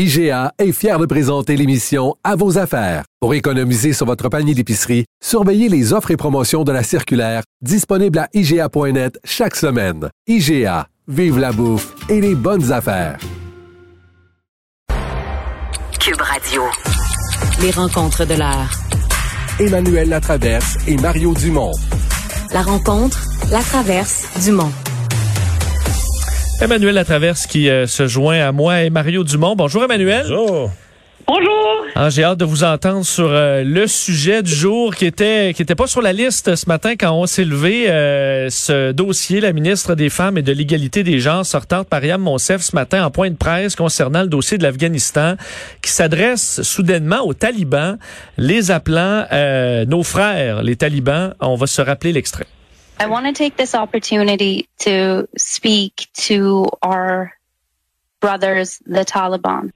IGA est fier de présenter l'émission À vos affaires. Pour économiser sur votre panier d'épicerie, surveillez les offres et promotions de la circulaire disponible à IGA.net chaque semaine. IGA, vive la bouffe et les bonnes affaires. Cube Radio. Les rencontres de l'heure. Emmanuel Latraverse et Mario Dumont. La rencontre, la traverse du monde. Emmanuel Latraverse qui euh, se joint à moi et Mario Dumont. Bonjour Emmanuel. Bonjour. Bonjour. Ah, J'ai hâte de vous entendre sur euh, le sujet du jour qui était qui était pas sur la liste ce matin quand on s'est levé. euh, ce dossier, la ministre des Femmes et de l'égalité des genres sortante Mariam Monsef ce matin en point de presse concernant le dossier de l'Afghanistan qui s'adresse soudainement aux talibans, les appelant euh, nos frères, les talibans. On va se rappeler l'extrait. I want to take this opportunity to speak to our brothers, the Taliban.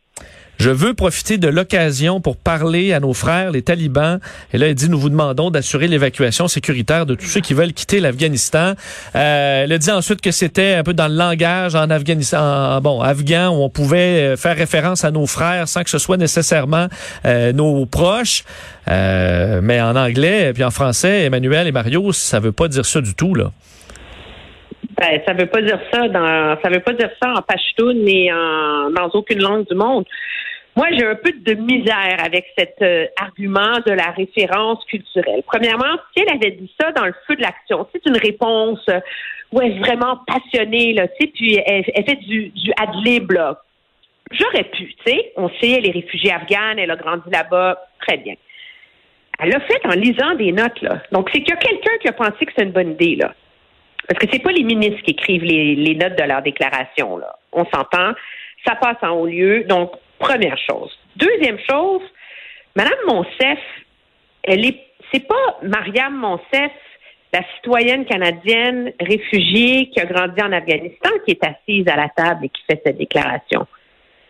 Je veux profiter de l'occasion pour parler à nos frères, les talibans. Et là, il dit, nous vous demandons d'assurer l'évacuation sécuritaire de tous ceux qui veulent quitter l'Afghanistan. Euh, elle a dit ensuite que c'était un peu dans le langage en Afghanistan, en, bon, afghan, où on pouvait euh, faire référence à nos frères sans que ce soit nécessairement euh, nos proches. Euh, mais en anglais et puis en français, Emmanuel et Mario, ça veut pas dire ça du tout, là. Ben, ça veut pas dire ça dans, ça veut pas dire ça en pashtoun ni en, dans aucune langue du monde. Moi, j'ai un peu de misère avec cet euh, argument de la référence culturelle. Premièrement, si elle avait dit ça dans le feu de l'action, c'est une réponse où elle est vraiment passionnée, là, tu sais, puis elle, fait du, du ad-lib, là. J'aurais pu, tu sais. On sait, elle est réfugiée afghane, elle a grandi là-bas, très bien. Elle l'a fait en lisant des notes, là. Donc, c'est qu'il y a quelqu'un qui a pensé que c'est une bonne idée, là. Parce que c'est pas les ministres qui écrivent les, les notes de leur déclaration, là. On s'entend. Ça passe en haut lieu. Donc, première chose. Deuxième chose, Madame Monsef, elle est, c'est pas Mariam Monsef, la citoyenne canadienne réfugiée qui a grandi en Afghanistan, qui est assise à la table et qui fait cette déclaration.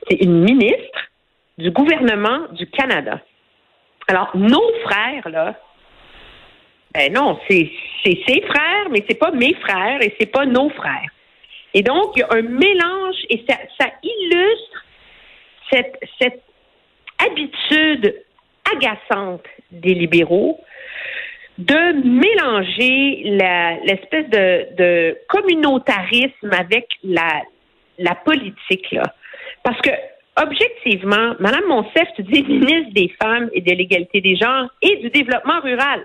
C'est une ministre du gouvernement du Canada. Alors, nos frères, là, ben non, c'est ses frères, mais c'est pas mes frères et c'est pas nos frères. Et donc, il y a un mélange et ça illustre cette, habitude agaçante des libéraux de mélanger la- l'espèce de, communautarisme avec la, politique. Là. Parce que, objectivement, Mme Monsef, tu dis ministre des Femmes et de l'égalité des genres et du développement rural.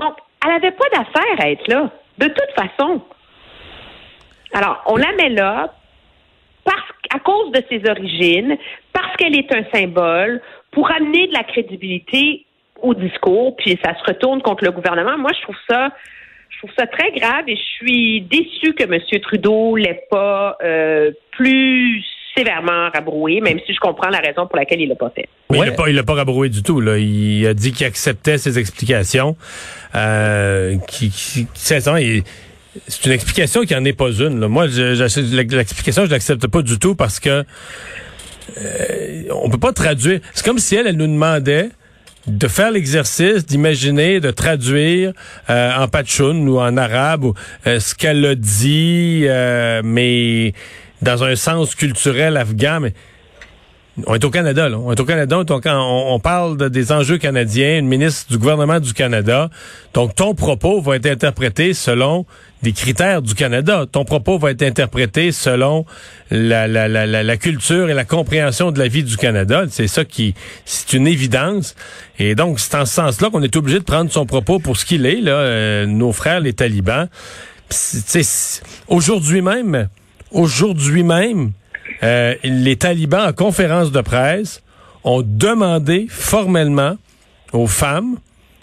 Donc, elle n'avait pas d'affaire à être là, de toute façon. Alors, on la met là à cause de ses origines, parce qu'elle est un symbole, pour amener de la crédibilité au discours, puis ça se retourne contre le gouvernement. Moi, je trouve ça, je trouve ça très grave et je suis déçue que M. Trudeau l'ait pas euh, plus sévèrement rabroué, même si je comprends la raison pour laquelle il l'a pas fait. Mais Ouais. Il l'a pas, il l'a pas rabroué du tout. Là. Il a dit qu'il acceptait ses explications. Euh, qui, qui, sincèrement, il- c'est une explication qui en est pas une. là. Moi, l'explication, je l'accepte pas du tout parce que euh, on peut pas traduire. C'est comme si elle, nous demandait de faire l'exercice, d'imaginer, de traduire euh, en patchoun ou en arabe ou, euh, ce qu'elle a dit, euh, mais dans un sens culturel afghan. On est au Canada, là. On est au Canada, on, on, on parle de- des enjeux canadiens, une ministre du gouvernement du Canada. Donc, ton propos va être interprété selon des critères du Canada. Ton propos va être interprété selon la, la, la, la, culture et la compréhension de la vie du Canada. C'est ça qui, c'est une évidence. Et donc, c'est en ce sens-là qu'on est obligé de prendre son propos pour ce qu'il est, là, euh, nos frères, les talibans. Aujourd'hui même, aujourd'hui même, euh, les talibans, en conférence de presse, ont demandé formellement aux femmes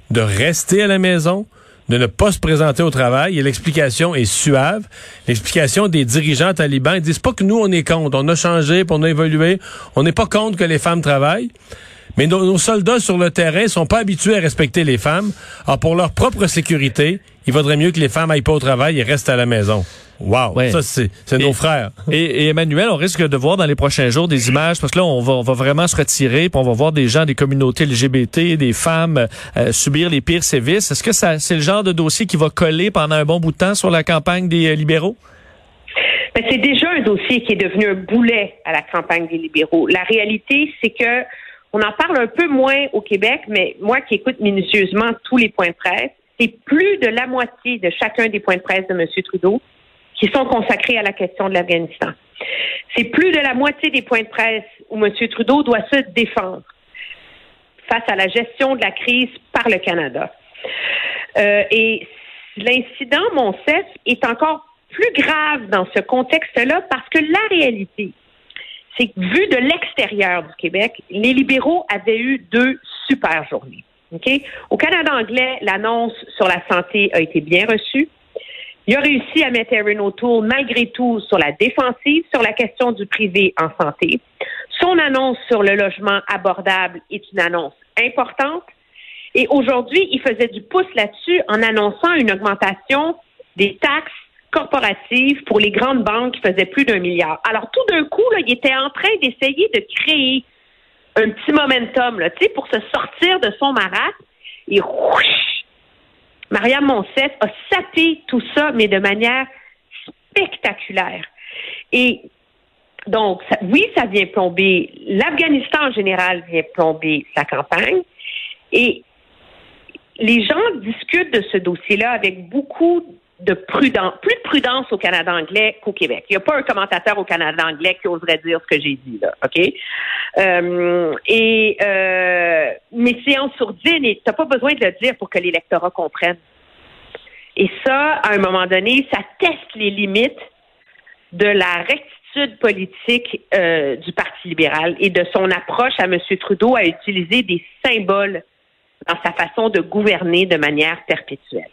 de rester à la maison, de ne pas se présenter au travail et l'explication est suave. L'explication des dirigeants talibans, ils disent pas que nous, on est contre. On a changé, on a évolué. On n'est pas contre que les femmes travaillent. Mais nos, nos soldats sur le terrain sont pas habitués à respecter les femmes. Alors, pour leur propre sécurité, il vaudrait mieux que les femmes aillent pas au travail et restent à la maison. Wow, Ouais. ça c'est c'est nos frères. Et, et Emmanuel, on risque de voir dans les prochains jours des images, parce que là, on va, on va vraiment se retirer, puis on va voir des gens des communautés LGBT, des femmes euh, subir les pires sévices. Est-ce que ça, c'est le genre de dossier qui va coller pendant un bon bout de temps sur la campagne des euh, libéraux? Ben, c'est déjà un dossier qui est devenu un boulet à la campagne des libéraux. La réalité, c'est que on en parle un peu moins au Québec, mais moi qui écoute minutieusement tous les points de presse, c'est plus de la moitié de chacun des points de presse de M. Trudeau qui sont consacrés à la question de l'Afghanistan. C'est plus de la moitié des points de presse où M. Trudeau doit se défendre face à la gestion de la crise par le Canada. Euh, et l'incident Monsef est encore plus grave dans ce contexte-là parce que la réalité, c'est que vu de l'extérieur du Québec, les libéraux avaient eu deux super journées. Au Canada anglais, l'annonce sur la santé a été bien reçue. Il a réussi à mettre Erin O'Toole, malgré tout, sur la défensive sur la question du privé en santé. Son annonce sur le logement abordable est une annonce importante. Et aujourd'hui, il faisait du pouce là-dessus en annonçant une augmentation des taxes corporatives pour les grandes banques qui faisaient plus d'un milliard. Alors tout d'un coup, il était en train d'essayer de créer un petit momentum pour se sortir de son marasme. Et Mariam Monsef a sapé tout ça, mais de manière spectaculaire. Et donc, oui, ça vient plomber. L'Afghanistan en général vient plomber sa campagne. Et les gens discutent de ce dossier-là avec beaucoup de prudence, plus de prudence au Canada anglais qu'au Québec. Il n'y a pas un commentateur au Canada anglais qui oserait dire ce que j'ai dit là, ok? Euh, Et euh, mais c'est en sourdine t'as pas besoin de le dire pour que l'électorat comprenne. Et ça, à un moment donné, ça teste les limites de la rectitude politique euh, du Parti libéral et de son approche à M. Trudeau à utiliser des symboles dans sa façon de gouverner de manière perpétuelle.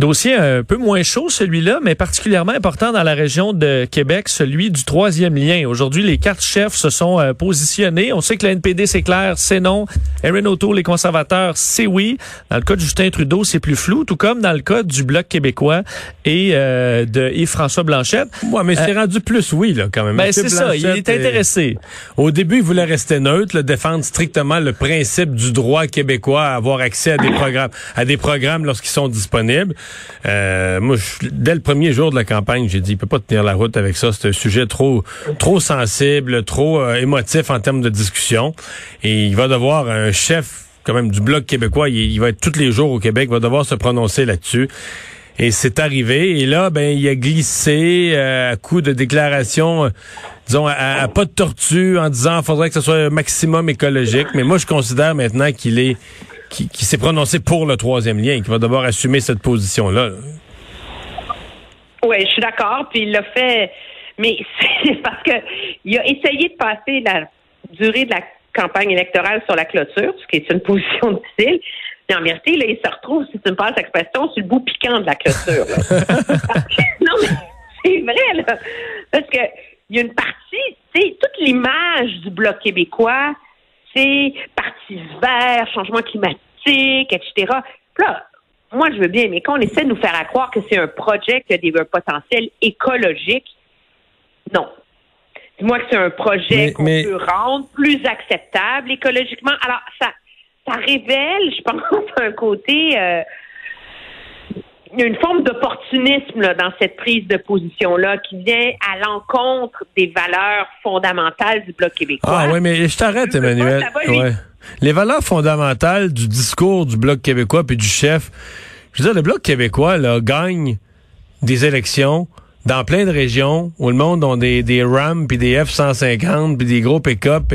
Dossier un peu moins chaud, celui-là, mais particulièrement important dans la région de Québec, celui du troisième lien. Aujourd'hui, les quatre chefs se sont euh, positionnés. On sait que la NPD, c'est clair, c'est non. Erin O'Toole, les conservateurs, c'est oui. Dans le cas de Justin Trudeau, c'est plus flou, tout comme dans le cas du Bloc québécois et euh, de Yves-François Blanchette. Ouais, mais c'est rendu plus oui, là, quand même. Ben, c'est ça, il est intéressé. Au début, il voulait rester neutre, là, défendre strictement le principe du droit québécois à avoir accès à des programmes, à des programmes lorsqu'ils sont disponibles. Euh, moi, je- dès le premier jour de la campagne, j'ai dit, il peut pas tenir la route avec ça. C'est un sujet trop, trop sensible, trop euh, émotif en termes de discussion. Et il va devoir un chef, quand même, du bloc québécois. Il, va être tous les jours au Québec, va devoir se prononcer là-dessus. Et c'est arrivé. Et là, ben, il a glissé euh, à coup de déclarations, euh, disons, à, à pas de tortue, en disant qu'il faudrait que ce soit un maximum écologique. Mais moi, je considère maintenant qu'il est, qu'il s'est prononcé pour le troisième lien, qu'il va devoir assumer cette position-là. Oui, je suis d'accord. Puis il l'a fait, mais c'est parce que il a essayé de passer la durée de la campagne électorale sur la clôture, ce qui est une position difficile. Mais en vérité, là, il se retrouve, si tu me passes l'expression, sur le bout piquant de la clôture. non, mais c'est vrai, là. Parce que il y a une partie, tu sais, toute l'image du Bloc québécois, c'est parti vert, changement climatique, etc. Là, moi, je veux bien, mais quand on essaie de nous faire à croire que c'est un projet qui a des un potentiel écologique, non. Dis-moi que c'est un projet qu'on mais- peut rendre plus acceptable écologiquement. Alors, ça, ça révèle, je pense, un côté, euh, il y a une forme d'opportunisme là, dans cette prise de position-là qui vient à l'encontre des valeurs fondamentales du Bloc québécois. Ah oui, mais je t'arrête, Emmanuel. Les valeurs fondamentales du discours du Bloc québécois puis du chef, je veux dire, le Bloc québécois gagne des élections dans plein de régions où le monde ont des, des RAM puis des F-150 puis des gros pick-up.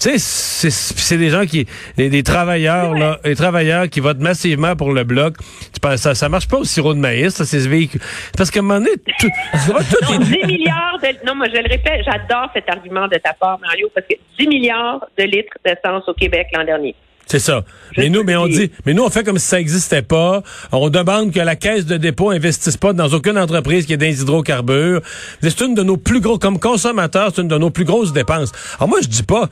Tu sais, c'est des gens qui... Des, des travailleurs, là, des travailleurs qui votent massivement pour le Bloc. Tu penses, ça, ça marche pas au sirop de maïs, ça, ces véhicules. Parce qu'à un moment donné, tout, tout Non, est- 10 milliards de... Non, moi, je le répète, j'adore cet argument de ta part, Mario, parce que 10 milliards de litres d'essence au Québec l'an dernier. C'est ça. Je mais nous, mais on dit, mais nous, on fait comme si ça n'existait pas. On demande que la caisse de dépôt investisse pas dans aucune entreprise qui est des hydrocarbures. C'est une de nos plus gros, comme consommateurs, c'est une de nos plus grosses dépenses. Alors moi, je dis pas,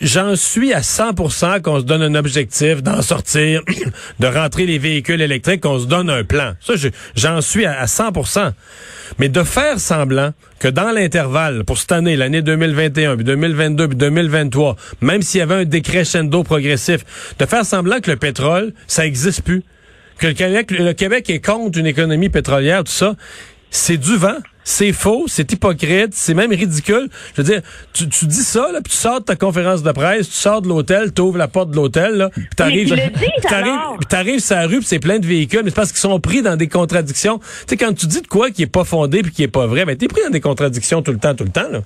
J'en suis à 100% qu'on se donne un objectif d'en sortir, de rentrer les véhicules électriques, qu'on se donne un plan. Ça, je- j'en suis à, à 100%. Mais de faire semblant que dans l'intervalle, pour cette année, l'année 2021, puis 2022, puis 2023, même s'il y avait un décrescendo progressif, de faire semblant que le pétrole, ça existe plus. Que le Québec, le Québec est contre une économie pétrolière, tout ça, c'est du vent. C'est faux, c'est hypocrite, c'est même ridicule. Je veux dire, tu, tu dis ça, là, puis tu sors de ta conférence de presse, tu sors de l'hôtel, tu ouvres la porte de l'hôtel, puis t'arrives, t'arrives sur la rue, puis c'est plein de véhicules, mais c'est parce qu'ils sont pris dans des contradictions. Tu sais, quand tu dis de quoi qui est pas fondé puis qui est pas vrai, ben t'es pris dans des contradictions tout le temps, tout le temps, là.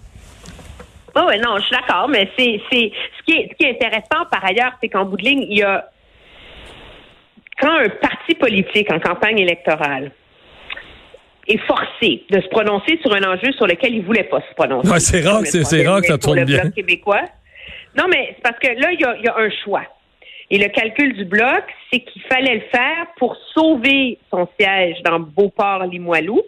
Oui, oui, non, je suis d'accord, mais c'est, c'est, ce qui est, ce qui est intéressant par ailleurs, c'est qu'en bout de ligne, il y a, quand un parti politique en campagne électorale est forcé de se prononcer sur un enjeu sur lequel il voulait pas se prononcer. Ouais, c'est rare que c'est- rare que ça tourne le bien. Bloc québécois. Non, mais c'est parce que là, il y a, il y a un choix. Et le calcul du bloc, c'est qu'il fallait le faire pour sauver son siège dans Beauport-Limoilou,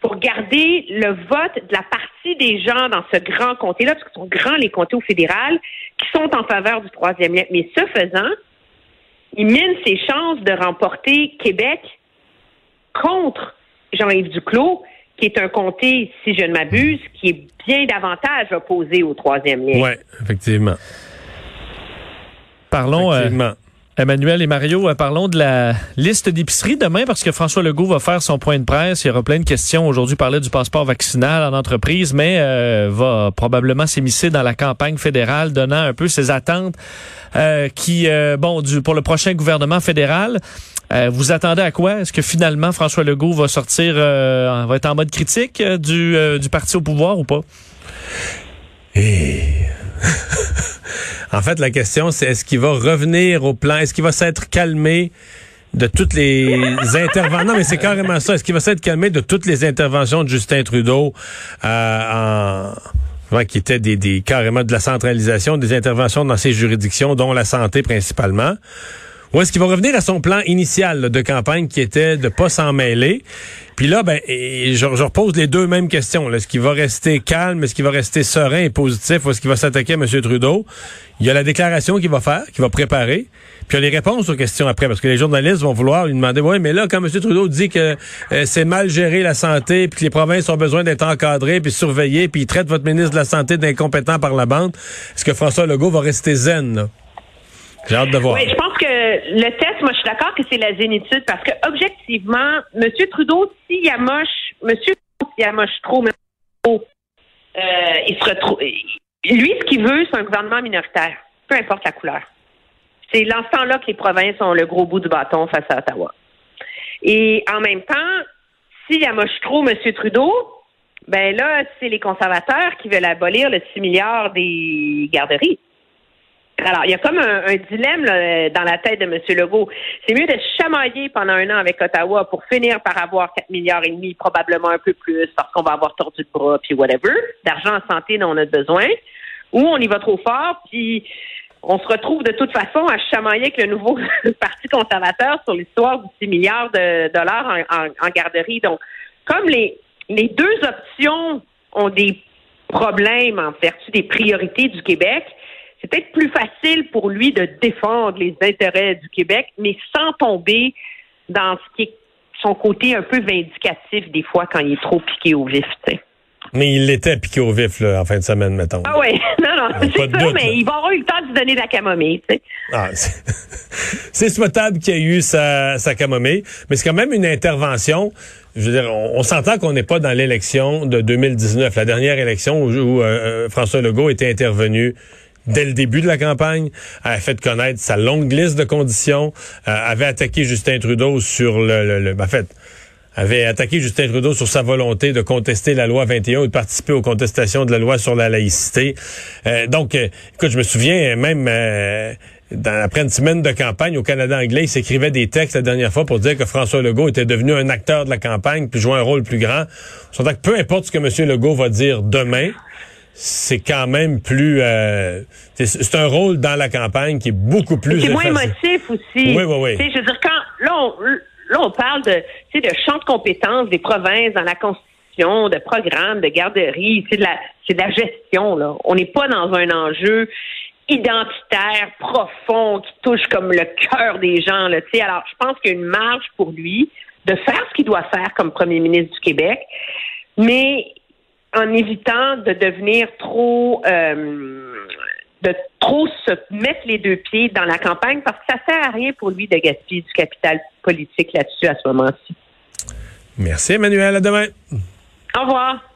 pour garder le vote de la partie des gens dans ce grand comté-là, parce qu'ils sont grands les comtés au fédéral, qui sont en faveur du troisième lien. Mais ce faisant, il mine ses chances de remporter Québec contre Jean-Yves Duclos, qui est un comté, si je ne m'abuse, qui est bien davantage opposé au troisième lien. Ouais, effectivement. Parlons, euh. Emmanuel et Mario, euh, parlons de la liste d'épicerie demain parce que François Legault va faire son point de presse. Il y aura plein de questions. Aujourd'hui, parler du passeport vaccinal en entreprise, mais euh, va probablement s'émisser dans la campagne fédérale, donnant un peu ses attentes euh, qui, euh, bon, du, pour le prochain gouvernement fédéral. Euh, vous attendez à quoi? Est-ce que finalement François Legault va sortir, euh, va être en mode critique euh, du, du parti au pouvoir ou pas? Et... en fait, la question, c'est est-ce qu'il va revenir au plan, est-ce qu'il va s'être calmé de toutes les interventions. Non, mais c'est carrément ça. Est-ce qu'il va s'être calmé de toutes les interventions de Justin Trudeau euh, en qui étaient des, des carrément de la centralisation des interventions dans ces juridictions, dont la santé principalement? Ou est-ce qu'il va revenir à son plan initial là, de campagne qui était de pas s'en mêler? Puis là, ben, je, je repose les deux mêmes questions. Est-ce qu'il va rester calme? Est-ce qu'il va rester serein et positif? Ou est-ce qu'il va s'attaquer à M. Trudeau? Il y a la déclaration qu'il va faire, qu'il va préparer. Puis il y a les réponses aux questions après, parce que les journalistes vont vouloir lui demander, ouais, mais là, quand M. Trudeau dit que euh, c'est mal géré la santé, puis que les provinces ont besoin d'être encadrées, puis surveillées, puis il traite votre ministre de la Santé d'incompétent par la bande, est-ce que François Legault va rester zen? J'ai hâte de voir. Le test, moi, je suis d'accord que c'est la zénitude parce que, objectivement, M. Trudeau, s'il amoche, M. Trudeau, s'il amoche trop. Trudeau, euh, il se retrouve. Lui, ce qu'il veut, c'est un gouvernement minoritaire, peu importe la couleur. C'est dans ce temps-là que les provinces ont le gros bout du bâton face à Ottawa. Et en même temps, s'il amoche trop M. Trudeau, ben là, c'est les conservateurs qui veulent abolir le 6 milliards des garderies. Alors, il y a comme un, dilemme là, dans la tête de M. Legault. C'est mieux de chamailler pendant un an avec Ottawa pour finir par avoir 4 milliards et demi, probablement un peu plus, parce qu'on va avoir tordu le bras, puis whatever, d'argent en santé dont on a besoin, ou on y va trop fort, puis on se retrouve de toute façon à chamailler avec le nouveau Parti conservateur sur l'histoire du 6 milliards de dollars en, en- en garderie. Donc, comme les, les deux options ont des problèmes en vertu des priorités du Québec, c'est peut-être plus facile pour lui de défendre les intérêts du Québec, mais sans tomber dans ce qui est son côté un peu vindicatif des fois quand il est trop piqué au vif. tu sais. Mais il l'était piqué au vif là, en fin de semaine, mettons. Ah oui, non, non, c'est ça, doute, mais là. il va avoir eu le temps de se donner de la camomille. tu sais. Ah, c'est c'est souhaitable qu'il y ait eu sa, sa camomille, mais c'est quand même une intervention. Je veux dire, on, on s'entend qu'on n'est pas dans l'élection de 2019, la dernière élection où, où, euh, François Legault était intervenu dès le début de la campagne, a fait connaître sa longue liste de conditions, euh, avait attaqué Justin Trudeau sur le, le, ben, en fait, avait attaqué Justin Trudeau sur sa volonté de contester la loi 21 ou de participer aux contestations de la loi sur la laïcité. Euh, donc, euh, écoute, je me souviens même euh, dans, après une semaine de campagne au Canada anglais, il s'écrivait des textes la dernière fois pour dire que François Legault était devenu un acteur de la campagne puis jouait un rôle plus grand. Que peu importe ce que M. Legault va dire demain, c'est quand même plus... euh, c'est- un rôle dans la campagne qui est beaucoup plus... C'est moins émotif aussi. Oui, oui, oui. Tu sais, Je veux dire, quand là on, là, on parle de, tu sais, de champ de compétences des provinces dans la Constitution, de programmes, de garderies, c'est de la c'est de la gestion. Là. On n'est pas dans un enjeu identitaire, profond, qui touche comme le cœur des gens. Là, tu sais. Alors, je pense qu'il y a une marge pour lui de faire ce qu'il doit faire comme premier ministre du Québec, mais en évitant de devenir trop euh, de trop se mettre les deux pieds dans la campagne parce que ça sert à rien pour lui de gaspiller du capital politique là-dessus à ce moment-ci. Merci, Emmanuel. À demain. Au revoir.